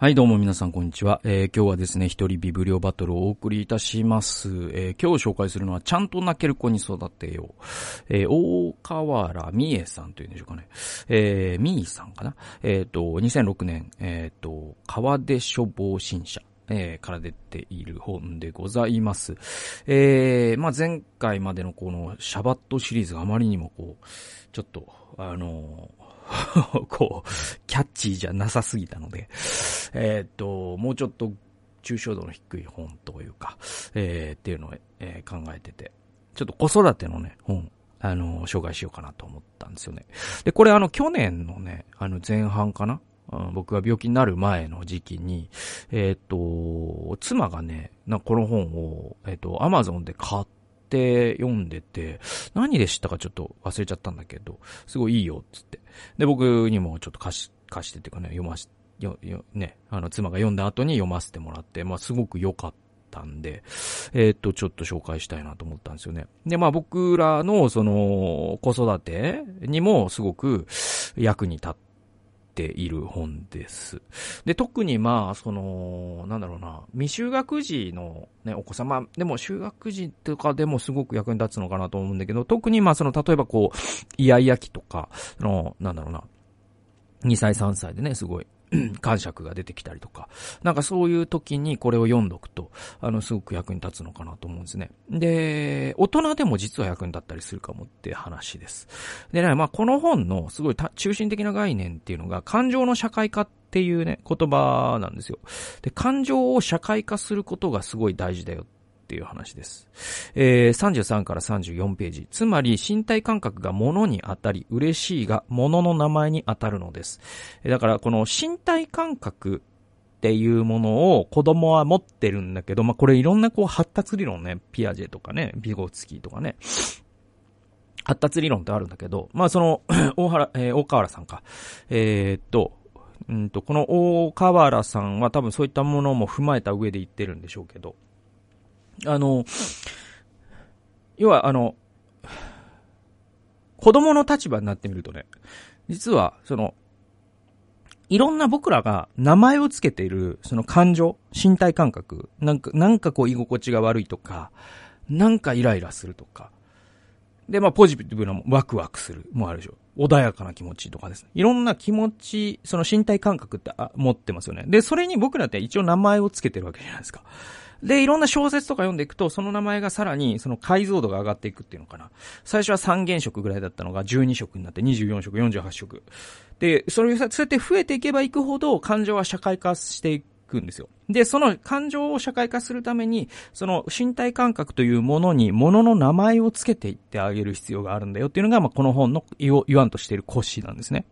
はい、どうも皆さん、こんにちは。えー、今日はですね、一人ビブリオバトルをお送りいたします。えー、今日紹介するのは、ちゃんと泣ける子に育てよう。えー、大河原美恵さんというんでしょうかね。えー、みーさんかな。えっ、ー、と、2006年、えっ、ー、と、川出処方新社。えー、から出ている本でございます。えー、まあ、前回までのこのシャバットシリーズがあまりにもこう、ちょっと、あのー こう、キャッチーじゃなさすぎたので、えー、っと、もうちょっと抽象度の低い本というか、えー、っていうのを、えー、考えてて、ちょっと子育てのね、本、あの、紹介しようかなと思ったんですよね。で、これあの、去年のね、あの、前半かな僕が病気になる前の時期に、えっ、と、妻がね、この本を、えっ、と、アマゾンで買って読んでて、何で知ったかちょっと忘れちゃったんだけど、すごいいいよ、つって。で、僕にもちょっと貸し、貸してっていうかね、読まし、よ、よ、ね、あの、妻が読んだ後に読ませてもらって、まあ、すごく良かったんで、えー、っと、ちょっと紹介したいなと思ったんですよね。で、まあ僕らの、その、子育てにもすごく役に立っている本です。で、特にまあ、その、なんだろうな、未就学児のね、お子様、でも就学児とかでもすごく役に立つのかなと思うんだけど、特にまあ、その、例えばこう、イヤイヤ期とか、の、なんだろうな、2歳3歳でね、すごい、感触が出てきたりとか、なんかそういう時にこれを読んどくと、あの、すごく役に立つのかなと思うんですね。で、大人でも実は役に立ったりするかもって話です。でね、まあこの本のすごい中心的な概念っていうのが、感情の社会化っていうね、言葉なんですよ。で、感情を社会化することがすごい大事だよってっていう話です。えー、33から34ページ。つまり、身体感覚が物に当たり、嬉しいが物の名前に当たるのです。だから、この身体感覚っていうものを子供は持ってるんだけど、まあ、これいろんなこう発達理論ね、ピアジェとかね、ビゴツキーとかね、発達理論ってあるんだけど、まあ、その、大原、えー、大河原さんか。えー、っと、うんと、この大河原さんは多分そういったものも踏まえた上で言ってるんでしょうけど、あの、要はあの、子供の立場になってみるとね、実は、その、いろんな僕らが名前をつけている、その感情、身体感覚、なんか、なんかこう居心地が悪いとか、なんかイライラするとか。で、まあ、ポジティブなもワクワクするもあるでしょ。穏やかな気持ちとかですね。いろんな気持ち、その身体感覚って持ってますよね。で、それに僕らって一応名前をつけてるわけじゃないですか。で、いろんな小説とか読んでいくと、その名前がさらに、その解像度が上がっていくっていうのかな。最初は3原色ぐらいだったのが12色になって24色、48色。で、それ、そうやって増えていけばいくほど、感情は社会化していくんですよ。で、その感情を社会化するために、その身体感覚というものに、ものの名前をつけていってあげる必要があるんだよっていうのが、まあ、この本の言わんとしている骨子なんですね。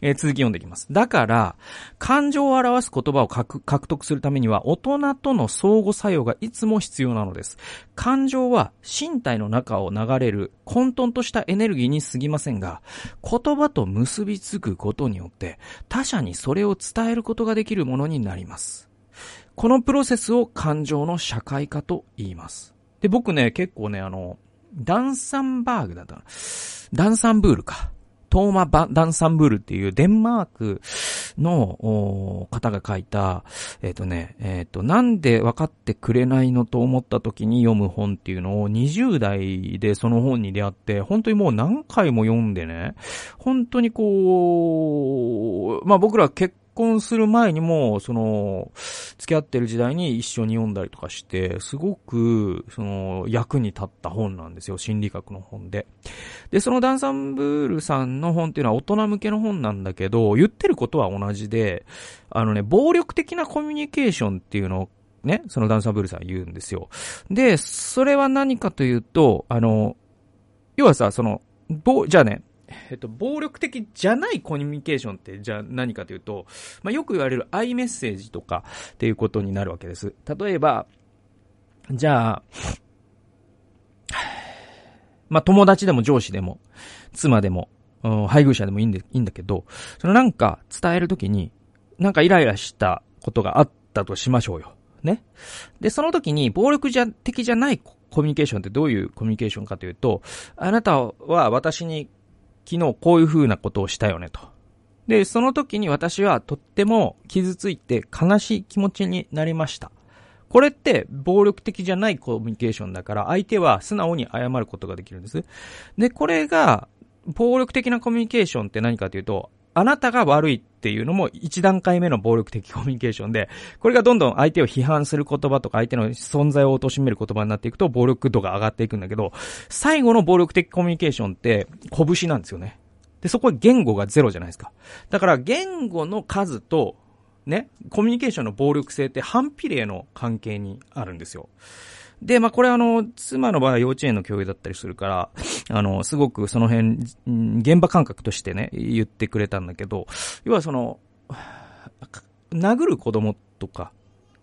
えー、続き読んでいきます。だから、感情を表す言葉を獲得するためには、大人との相互作用がいつも必要なのです。感情は身体の中を流れる混沌としたエネルギーに過ぎませんが、言葉と結びつくことによって、他者にそれを伝えることができるものになります。このプロセスを感情の社会化と言います。で、僕ね、結構ね、あの、ダンサンバーグだったダンサンブールか。トーマ・バダンサンブールっていうデンマークの方が書いた、えっ、ー、とね、えっ、ー、と、なんで分かってくれないのと思った時に読む本っていうのを20代でその本に出会って、本当にもう何回も読んでね、本当にこう、まあ僕ら結構婚する前にも、その、付き合ってる時代に一緒に読んだりとかして、すごく、その、役に立った本なんですよ。心理学の本で。で、そのダンサンブールさんの本っていうのは大人向けの本なんだけど、言ってることは同じで、あのね、暴力的なコミュニケーションっていうのをね、そのダンサンブールさん言うんですよ。で、それは何かというと、あの、要はさ、その、ぼ、じゃあね、えっと、暴力的じゃないコミュニケーションって、じゃあ何かというと、まあ、よく言われるアイメッセージとかっていうことになるわけです。例えば、じゃあ、まあ、友達でも上司でも、妻でも、配偶者でもいいんで、いいんだけど、そのなんか伝えるときに、なんかイライラしたことがあったとしましょうよ。ね。で、その時に暴力じゃ的じゃないコミュニケーションってどういうコミュニケーションかというと、あなたは私に昨日こういう風なことをしたよねと。で、その時に私はとっても傷ついて悲しい気持ちになりました。これって暴力的じゃないコミュニケーションだから相手は素直に謝ることができるんです。で、これが暴力的なコミュニケーションって何かというと、あなたが悪いっていうのも一段階目の暴力的コミュニケーションで、これがどんどん相手を批判する言葉とか相手の存在を貶める言葉になっていくと暴力度が上がっていくんだけど、最後の暴力的コミュニケーションって拳なんですよね。で、そこは言語がゼロじゃないですか。だから言語の数と、ね、コミュニケーションの暴力性って反比例の関係にあるんですよ。で、まあ、これあの、妻の場合は幼稚園の教諭だったりするから、あの、すごくその辺、現場感覚としてね、言ってくれたんだけど、要はその、殴る子供とか、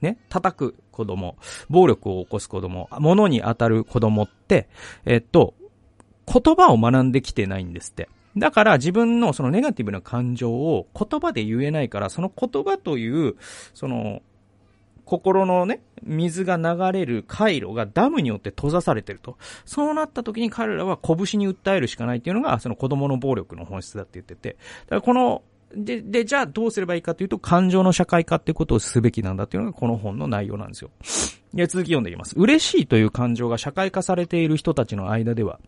ね、叩く子供、暴力を起こす子供、物に当たる子供って、えっと、言葉を学んできてないんですって。だから自分のそのネガティブな感情を言葉で言えないから、その言葉という、その、心のね、水が流れる回路がダムによって閉ざされてると。そうなった時に彼らは拳に訴えるしかないっていうのが、その子供の暴力の本質だって言ってて。だからこの、で、で、じゃあどうすればいいかというと、感情の社会化っていうことをすべきなんだっていうのがこの本の内容なんですよ。で、続き読んでいきます。嬉しいという感情が社会化されている人たちの間では、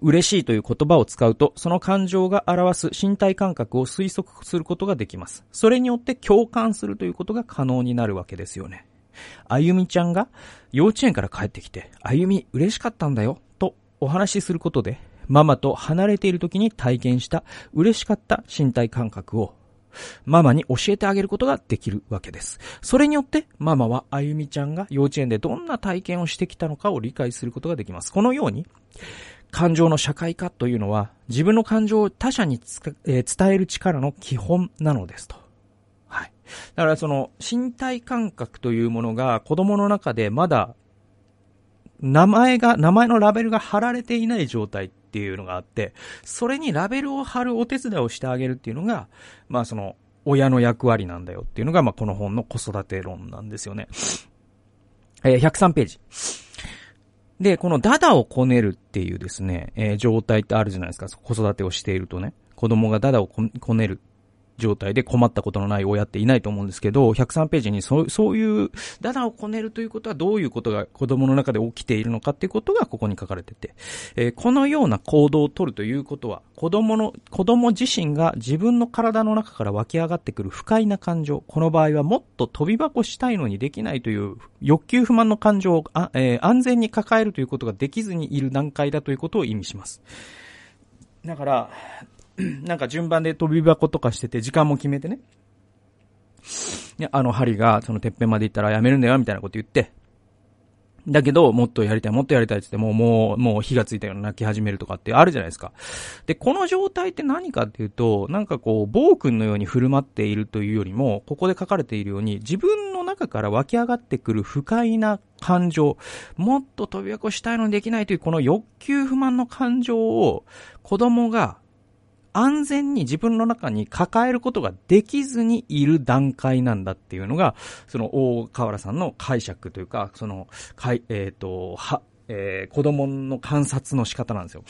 嬉しいという言葉を使うと、その感情が表す身体感覚を推測することができます。それによって共感するということが可能になるわけですよね。あゆみちゃんが幼稚園から帰ってきて、あゆみ嬉しかったんだよ、とお話しすることで、ママと離れている時に体験した嬉しかった身体感覚をママに教えてあげることができるわけです。それによって、ママはあゆみちゃんが幼稚園でどんな体験をしてきたのかを理解することができます。このように、感情の社会化というのは、自分の感情を他者にえー、伝える力の基本なのですと。はい。だからその、身体感覚というものが子供の中でまだ、名前が、名前のラベルが貼られていない状態っていうのがあって、それにラベルを貼るお手伝いをしてあげるっていうのが、まあその、親の役割なんだよっていうのが、まあこの本の子育て論なんですよね。えー、103ページ。で、このダダをこねるっていうですね、えー、状態ってあるじゃないですか。子育てをしているとね。子供がダダをこねる状態で困ったことのない親っていないと思うんですけど、103ページにそうそういう、ダダをこねるということはどういうことが子供の中で起きているのかっていうことがここに書かれてて、えー、このような行動をとるということは、子供の、子供自身が自分の体の中から湧き上がってくる不快な感情、この場合はもっと飛び箱したいのにできないという欲求不満の感情をあ、えー、安全に抱えるということができずにいる段階だということを意味します。だから、なんか順番で飛び箱とかしてて、時間も決めてね。で、あの、針が、そのてっぺんまで行ったらやめるんだよ、みたいなこと言って、だけど、もっとやりたい、もっとやりたいって言ってもう、もう、もう火がついたような泣き始めるとかってあるじゃないですか。で、この状態って何かっていうと、なんかこう、暴君のように振る舞っているというよりも、ここで書かれているように、自分の中から湧き上がってくる不快な感情、もっと飛び箱したいのにできないというこの欲求不満の感情を、子供が安全に自分の中に抱えることができずにいる段階なんだっていうのが、その大河原さんの解釈というか、その、かい、えっ、ー、と、は、えー、子供の観察の仕方なんですよ。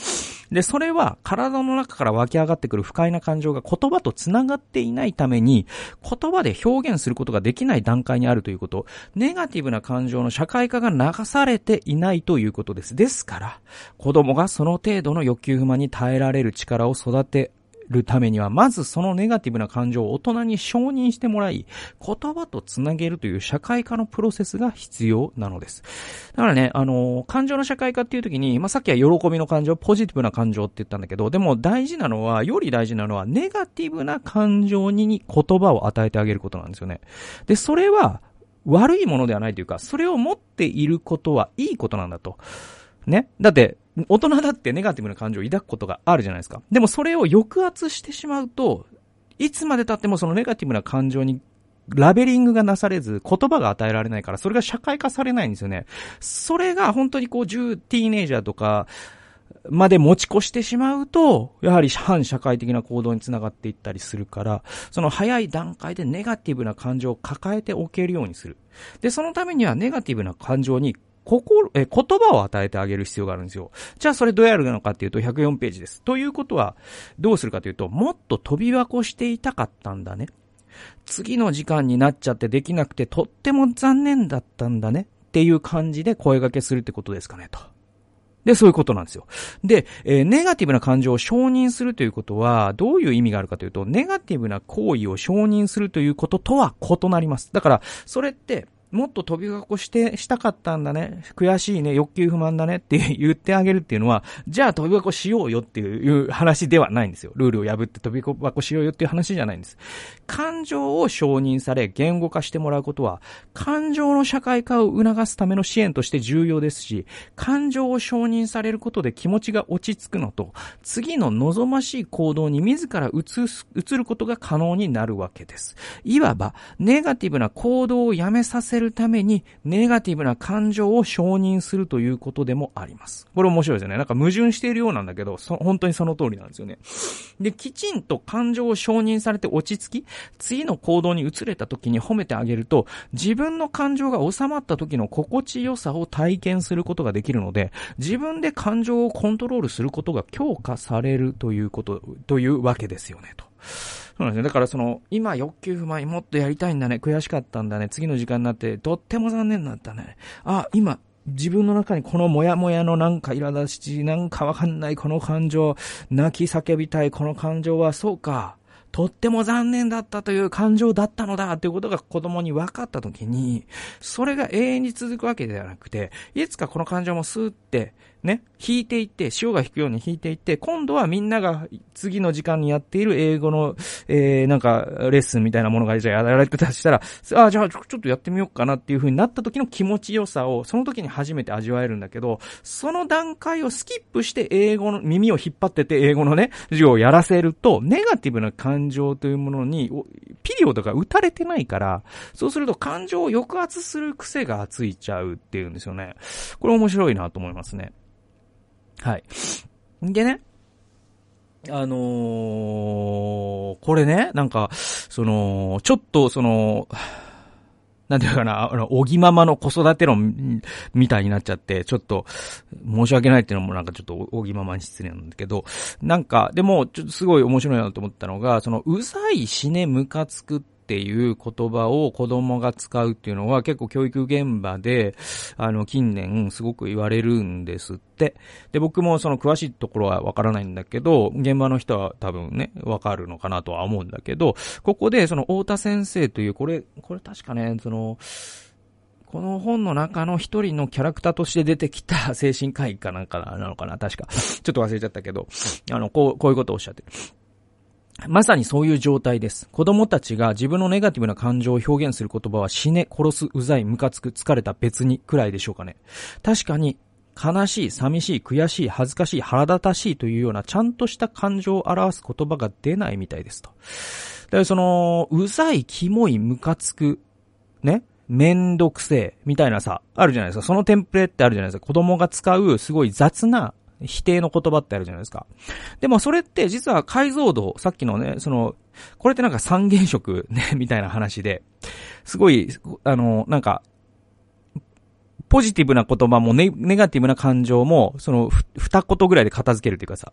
で、それは体の中から湧き上がってくる不快な感情が言葉と繋がっていないために、言葉で表現することができない段階にあるということ、ネガティブな感情の社会化が流されていないということです。ですから、子供がその程度の欲求不満に耐えられる力を育てるためには、まずそのネガティブな感情を大人に承認してもらい、言葉とつなげるという社会化のプロセスが必要なのです。だからね、あの、感情の社会化っていう時に、まあ、さっきは喜びの感情、ポジティブな感情って言ったんだけど、でも大事なのは、より大事なのは、ネガティブな感情に言葉を与えてあげることなんですよね。で、それは、悪いものではないというか、それを持っていることはいいことなんだと。ね。だって、大人だってネガティブな感情を抱くことがあるじゃないですか。でもそれを抑圧してしまうと、いつまで経ってもそのネガティブな感情にラベリングがなされず、言葉が与えられないから、それが社会化されないんですよね。それが本当にこう、10ティーネイジャーとか、まで持ち越してしまうと、やはり反社会的な行動につながっていったりするから、その早い段階でネガティブな感情を抱えておけるようにする。で、そのためにはネガティブな感情に心、え、言葉を与えてあげる必要があるんですよ。じゃあそれどうやるのかっていうと104ページです。ということは、どうするかというと、もっと飛び箱していたかったんだね。次の時間になっちゃってできなくてとっても残念だったんだね。っていう感じで声掛けするってことですかね、と。で、そういうことなんですよ。で、えー、ネガティブな感情を承認するということは、どういう意味があるかというと、ネガティブな行為を承認するということとは異なります。だから、それって、もっと飛び箱して、したかったんだね。悔しいね。欲求不満だねって言ってあげるっていうのは、じゃあ飛び箱しようよっていう話ではないんですよ。ルールを破って飛び箱しようよっていう話じゃないんです。感情を承認され、言語化してもらうことは、感情の社会化を促すための支援として重要ですし、感情を承認されることで気持ちが落ち着くのと、次の望ましい行動に自ら移す、移ることが可能になるわけです。いわば、ネガティブな行動をやめさせせるために、ネガティブな感情を承認するということでもあります。これ面白いですよね。なんか矛盾しているようなんだけど、本当にその通りなんですよね。で、きちんと感情を承認されて落ち着き、次の行動に移れた時に褒めてあげると、自分の感情が収まった時の心地よさを体験することができるので、自分で感情をコントロールすることが強化されるということ、というわけですよね、と。そうなんですね。だからその、今欲求不満もっとやりたいんだね。悔しかったんだね。次の時間になって、とっても残念だったね。あ、今、自分の中にこのモヤモヤのなんか苛立ち、なんかわかんないこの感情、泣き叫びたいこの感情は、そうか。とっても残念だったという感情だったのだということが子供に分かったときに、それが永遠に続くわけではなくて、いつかこの感情もスーって、ね、引いていって、潮が引くように引いていって、今度はみんなが次の時間にやっている英語の、えー、なんか、レッスンみたいなものが、じゃあやられてたとしたら、あ、じゃあちょっとやってみようかなっていう風になった時の気持ちよさを、その時に初めて味わえるんだけど、その段階をスキップして英語の、耳を引っ張ってて英語のね、授業をやらせると、ネガティブな感情というものに、ピリオドが打たれてないから、そうすると感情を抑圧する癖がついちゃうっていうんですよね。これ面白いなと思いますね。はい。でね、あのー、これね、なんか、その、ちょっと、その、なんていうかな、あの、おぎままの子育て論みたいになっちゃって、ちょっと、申し訳ないっていうのもなんかちょっとおぎままに失礼なんだけど、なんか、でも、ちょっとすごい面白いなと思ったのが、その、うざい死ねムカつくってっていう言葉を子供が使うっていうのは結構教育現場で、あの、近年すごく言われるんですって。で、僕もその詳しいところはわからないんだけど、現場の人は多分ね、わかるのかなとは思うんだけど、ここでその太田先生という、これ、これ確かね、その、この本の中の一人のキャラクターとして出てきた 精神科医かなんかなのかな確か。ちょっと忘れちゃったけど、あの、こう、こういうことをおっしゃってる。まさにそういう状態です。子供たちが自分のネガティブな感情を表現する言葉は死ね、殺す、うざい、ムカつく、疲れた、別にくらいでしょうかね。確かに、悲しい、寂しい、悔しい、恥ずかしい、腹立たしいというようなちゃんとした感情を表す言葉が出ないみたいですと。だからその、うざい、キモい、ムカつく、ね、めんどくせえ、みたいなさ、あるじゃないですか。そのテンプレってあるじゃないですか。子供が使うすごい雑な否定の言葉ってあるじゃないですか。でもそれって実は解像度、さっきのね、その、これってなんか三原色 ね、みたいな話で、すごい、あの、なんか、ポジティブな言葉もネネガティブな感情も、その、二言ぐらいで片付けるというかさ、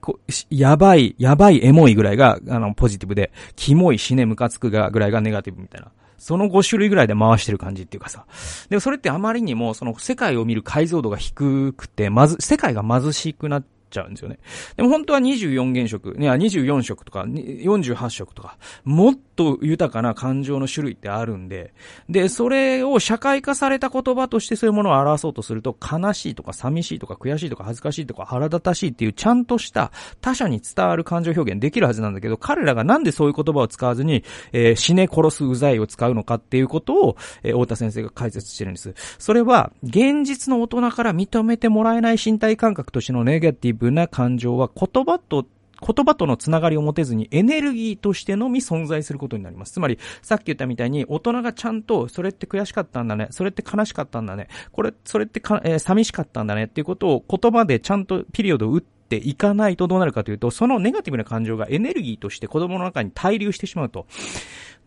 こやばい、やばいエモいぐらいが、あの、ポジティブで、キモい死ねムカつくがぐらいがネガティブみたいな。その5種類ぐらいで回してる感じっていうかさ。でもそれってあまりにも、その世界を見る解像度が低くて、まず、世界が貧しくなっちゃうんですよね。でも本当は24原色、いや、24色とか、48色とか、もっと豊かな感情の種類ってあるんで、で、それを社会化された言葉としてそういうものを表そうとすると、悲しいとか寂しいとか悔しいとか恥ずかしいとか腹立たしいっていうちゃんとした他者に伝わる感情表現できるはずなんだけど、彼らがなんでそういう言葉を使わずに、えー、死ね殺すうざいを使うのかっていうことを、えー、太田先生が解説してるんです。それは、現実の大人から認めてもらえない身体感覚としてのネガティブな感情は言葉と言葉とのつながりを持てずにエネルギーとしてのみ存在することになります。つまり、さっき言ったみたいに大人がちゃんと、それって悔しかったんだね。それって悲しかったんだね。これ、それってか、えー、寂しかったんだねっていうことを言葉でちゃんとピリオドを打っていかないとどうなるかというと、そのネガティブな感情がエネルギーとして子供の中に滞留してしまうと。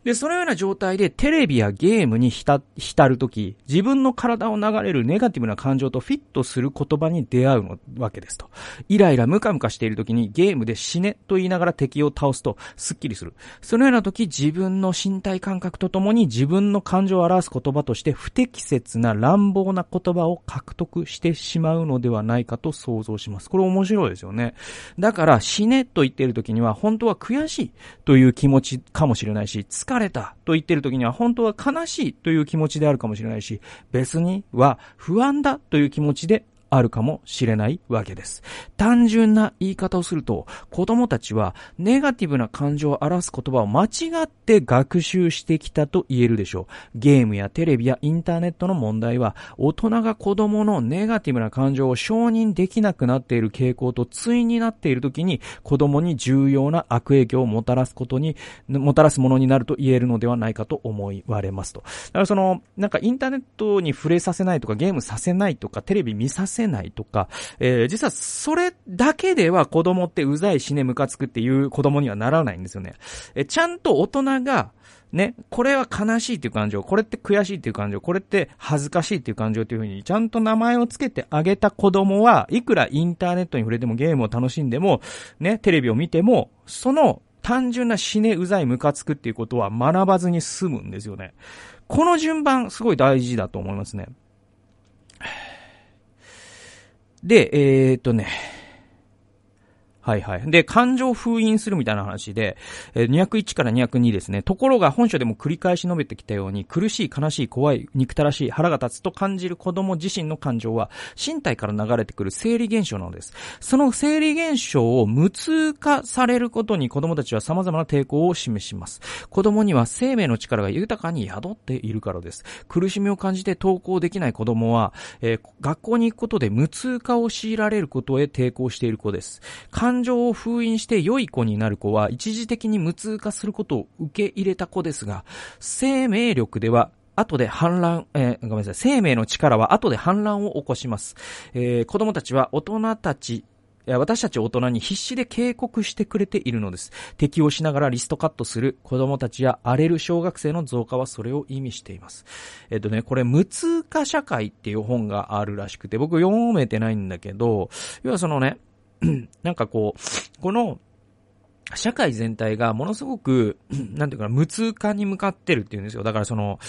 で、そのような状態でテレビやゲームに浸るとき、自分の体を流れるネガティブな感情とフィットする言葉に出会うのわけですと。イライラムカムカしているときにゲームで死ねと言いながら敵を倒すとスッキリする。そのようなとき自分の身体感覚とともに自分の感情を表す言葉として不適切な乱暴な言葉を獲得してしまうのではないかと想像します。これ面白いですよね。だから死ねと言っているときには本当は悔しいという気持ちかもしれないし、疲れたと言ってる時には本当は悲しいという気持ちであるかもしれないし、別には不安だという気持ちであるかもしれないわけです。単純な言い方をすると、子供たちはネガティブな感情を表す言葉を間違って学習してきたと言えるでしょう。ゲームやテレビやインターネットの問題は、大人が子供のネガティブな感情を承認できなくなっている傾向と対になっている時に、子供に重要な悪影響をもたらすことに、もたらすものになると言えるのではないかと思われますと。だからその、なんかインターネットに触れさせないとか、ゲームさせないとか、テレビ見させせないとか、えー、実はそれだけでは子供ってうざい死ねムカつくっていう子供にはならないんですよね。えー、ちゃんと大人が、ね、これは悲しいっていう感情、これって悔しいっていう感情、これって恥ずかしいっていう感情っていうふうに、ちゃんと名前をつけてあげた子供は、いくらインターネットに触れてもゲームを楽しんでも、ね、テレビを見ても、その単純な死ねうざいムカつくっていうことは学ばずに済むんですよね。この順番、すごい大事だと思いますね。で、えー、っとね、はいはい。で、感情封印するみたいな話で、201から202ですね。ところが本書でも繰り返し述べてきたように、苦しい、悲しい、怖い、憎たらしい、腹が立つと感じる子供自身の感情は、身体から流れてくる生理現象なのです。その生理現象を無痛化されることに子供たちは様々な抵抗を示します。子供には生命の力が豊かに宿っているからです。苦しみを感じて登校できない子供は、えー、学校に行くことで無痛化を強いられることへ抵抗している子です。感感情を封印して良い子になる子は一時的に無痛化することを受け入れた子ですが、生命力では後で反乱、えー、ごめんなさい、生命の力は後で反乱を起こします。えー、子供たちは大人たち、私たち大人に必死で警告してくれているのです。適応しながらリストカットする子供たちや荒れる小学生の増加はそれを意味しています。えっとね、これ、無通化社会っていう本があるらしくて、僕読めてないんだけど、要はそのね、なんかこう、この、社会全体がものすごく、なんていうかな、無痛化に向かってるっていうんですよ。だからその、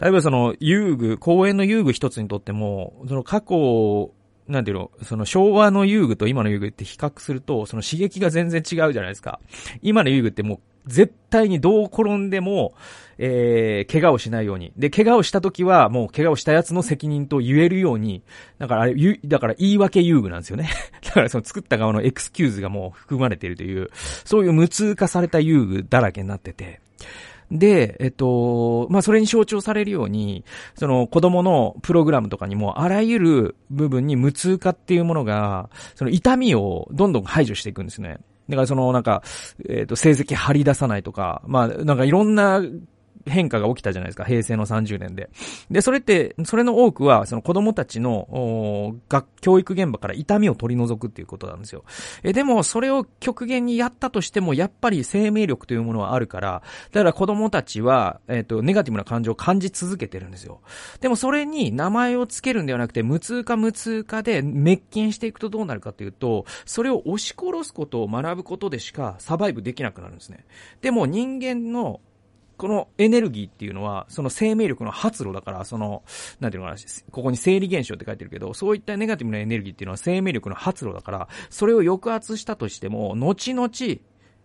例えばその遊具、公園の遊具一つにとっても、その過去、なんていうの、その昭和の遊具と今の遊具って比較すると、その刺激が全然違うじゃないですか。今の遊具ってもう絶対にどう転んでも、えー、怪我をしないように。で、怪我をした時は、もう怪我をした奴の責任と言えるように、だからあれ、だから言い訳遊具なんですよね。だからその作った側のエクスキューズがもう含まれているという、そういう無痛化された遊具だらけになってて。で、えっと、まあ、それに象徴されるように、その子供のプログラムとかにも、あらゆる部分に無痛化っていうものが、その痛みをどんどん排除していくんですね。だからそのなんか、えっ、ー、と、成績張り出さないとか、まあ、なんかいろんな変化が起きたじゃないですか、平成の30年で。で、それって、それの多くは、その子供たちの、学、教育現場から痛みを取り除くっていうことなんですよ。え、でも、それを極限にやったとしても、やっぱり生命力というものはあるから、だから子供たちは、えっ、ー、と、ネガティブな感情を感じ続けてるんですよ。でも、それに名前をつけるんではなくて、無痛化無痛化で滅菌していくとどうなるかというと、それを押し殺すことを学ぶことでしかサバイブできなくなるんですね。でも、人間のこのエネルギーっていうのは、その生命力の発露だから、その、なんていうのかな、ここに生理現象って書いてるけど、そういったネガティブなエネルギーっていうのは生命力の発露だから、それを抑圧したとしても、後々、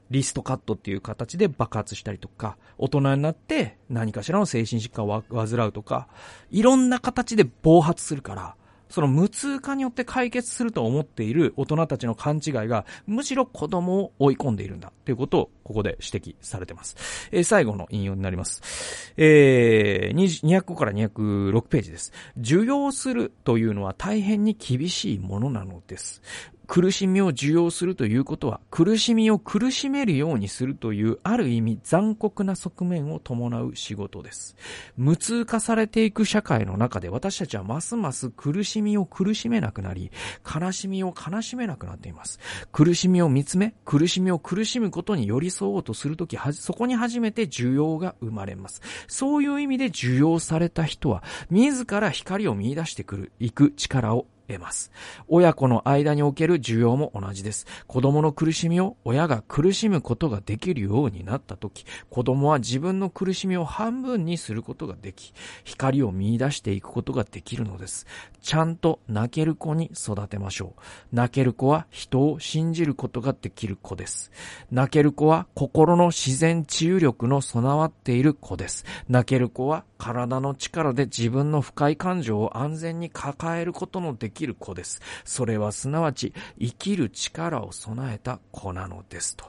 リストカットっていう形で爆発したりとか、大人になって何かしらの精神疾患を患うとか、いろんな形で暴発するから、その無痛化によって解決すると思っている大人たちの勘違いが、むしろ子供を追い込んでいるんだということを、ここで指摘されています。えー、最後の引用になります。えー、205から206ページです。受容するというのは大変に厳しいものなのです。苦しみを受容するということは、苦しみを苦しめるようにするという、ある意味残酷な側面を伴う仕事です。無痛化されていく社会の中で私たちはますます苦しみを苦しめなくなり、悲しみを悲しめなくなっています。苦しみを見つめ、苦しみを苦しむことに寄り添おうとするとき、そこに初めて需要が生まれます。そういう意味で受容された人は、自ら光を見出してくる、行く力を得ます。親子の間における需要も同じです。子供の苦しみを親が苦しむことができるようになったとき、子供は自分の苦しみを半分にすることができ、光を見出していくことができるのです。ちゃんと泣ける子に育てましょう。泣ける子は人を信じることができる子です。泣ける子は心の自然治癒力の備わっている子です。泣ける子は体の力で自分の不快感情を安全に抱えることのできる子です。それはすなわち生きる力を備えた子なのですと。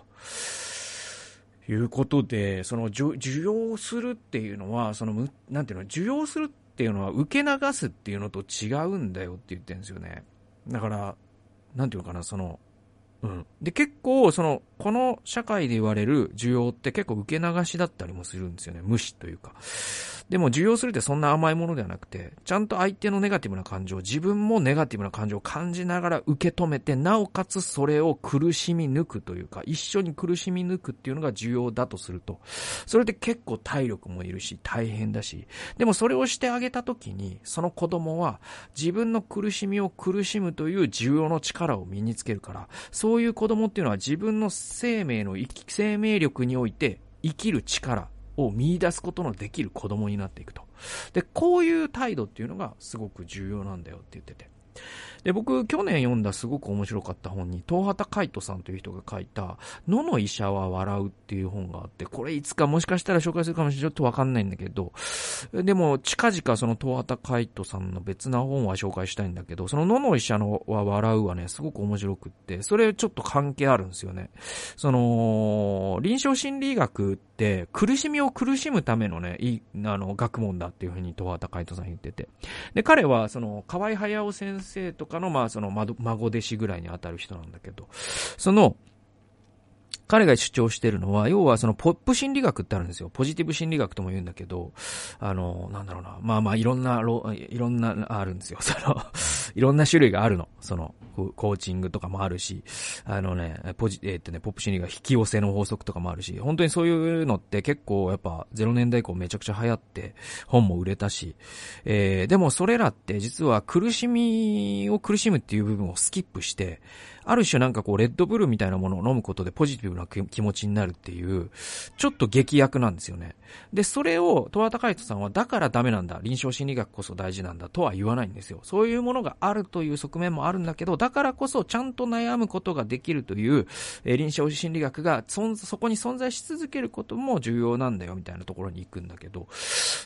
いうことで、その受容するっていうのは、その、なんていうの、受容するっていうのは受け流すっていうのと違うんだよって言ってるんですよね。だから、なんていうのかな、その、うん。で、結構、その、この社会で言われる需要って結構受け流しだったりもするんですよね。無視というか。でも受容するってそんな甘いものではなくて、ちゃんと相手のネガティブな感情、自分もネガティブな感情を感じながら受け止めて、なおかつそれを苦しみ抜くというか、一緒に苦しみ抜くっていうのが重要だとすると、それで結構体力もいるし、大変だし、でもそれをしてあげた時に、その子供は自分の苦しみを苦しむという重要の力を身につけるから、そういう子供っていうのは自分の生命の生命力において生きる力、を見出すことのできる子供になっていくと。で、こういう態度っていうのがすごく重要なんだよって言ってて。で、僕、去年読んだすごく面白かった本に、東畑海人さんという人が書いた、野の医者は笑うっていう本があって、これいつかもしかしたら紹介するかもしれない。ちょっとわかんないんだけど、でも、近々その東畑海人さんの別な本は紹介したいんだけど、その野の医者のは笑うはね、すごく面白くって、それちょっと関係あるんですよね。その、臨床心理学って、苦しみを苦しむためのね、いあの、学問だっていうふうに東畑海人さん言ってて。で、彼は、その、河合駿先生とかの、まあ、その、孫弟子ぐらいに当たる人なんだけど、その、彼が主張してるのは、要はそのポップ心理学ってあるんですよ。ポジティブ心理学とも言うんだけど、あの、なんだろうな。まあまあいろんな、いろんな、あるんですよ。その、いろんな種類があるの。その、コーチングとかもあるし、あのね、ポジ、えー、っとね、ポップ心理学引き寄せの法則とかもあるし、本当にそういうのって結構やっぱ0年代以降めちゃくちゃ流行って、本も売れたし、えー、でもそれらって実は苦しみを苦しむっていう部分をスキップして、ある種なんかこう、レッドブルみたいなものを飲むことでポジティブな気持ちになるっていう、ちょっと劇薬なんですよね。で、それを、戸和隆人さんは、だからダメなんだ、臨床心理学こそ大事なんだとは言わないんですよ。そういうものがあるという側面もあるんだけど、だからこそちゃんと悩むことができるという、えー、臨床心理学がそ、そこに存在し続けることも重要なんだよ、みたいなところに行くんだけど、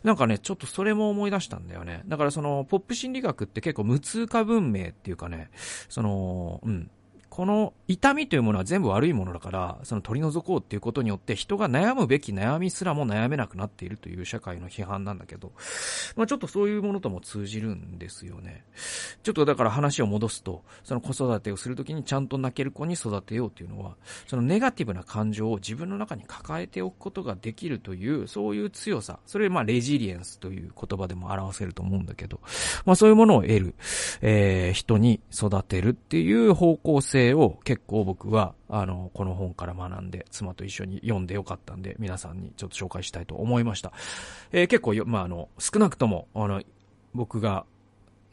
なんかね、ちょっとそれも思い出したんだよね。だからその、ポップ心理学って結構無通化文明っていうかね、その、うん、この痛みというものは全部悪いものだから、その取り除こうっていうことによって人が悩むべき悩みすらも悩めなくなっているという社会の批判なんだけど、まあちょっとそういうものとも通じるんですよね。ちょっとだから話を戻すと、その子育てをするときにちゃんと泣ける子に育てようというのは、そのネガティブな感情を自分の中に抱えておくことができるという、そういう強さ、それまあレジリエンスという言葉でも表せると思うんだけど、まあそういうものを得る、えー、人に育てるっていう方向性を結構僕は、あの、この本から学んで、妻と一緒に読んでよかったんで、皆さんにちょっと紹介したいと思いました。えー、結構よまあ、あの、少なくとも、あの、僕が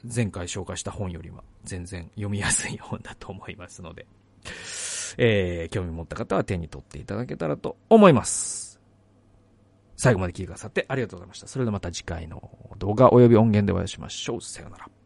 前回紹介した本よりは全然読みやすい本だと思いますので、えー、興味持った方は手に取っていただけたらと思います。最後まで聞いてくださってありがとうございました。それではまた次回の動画及び音源でお会いしましょう。さようなら。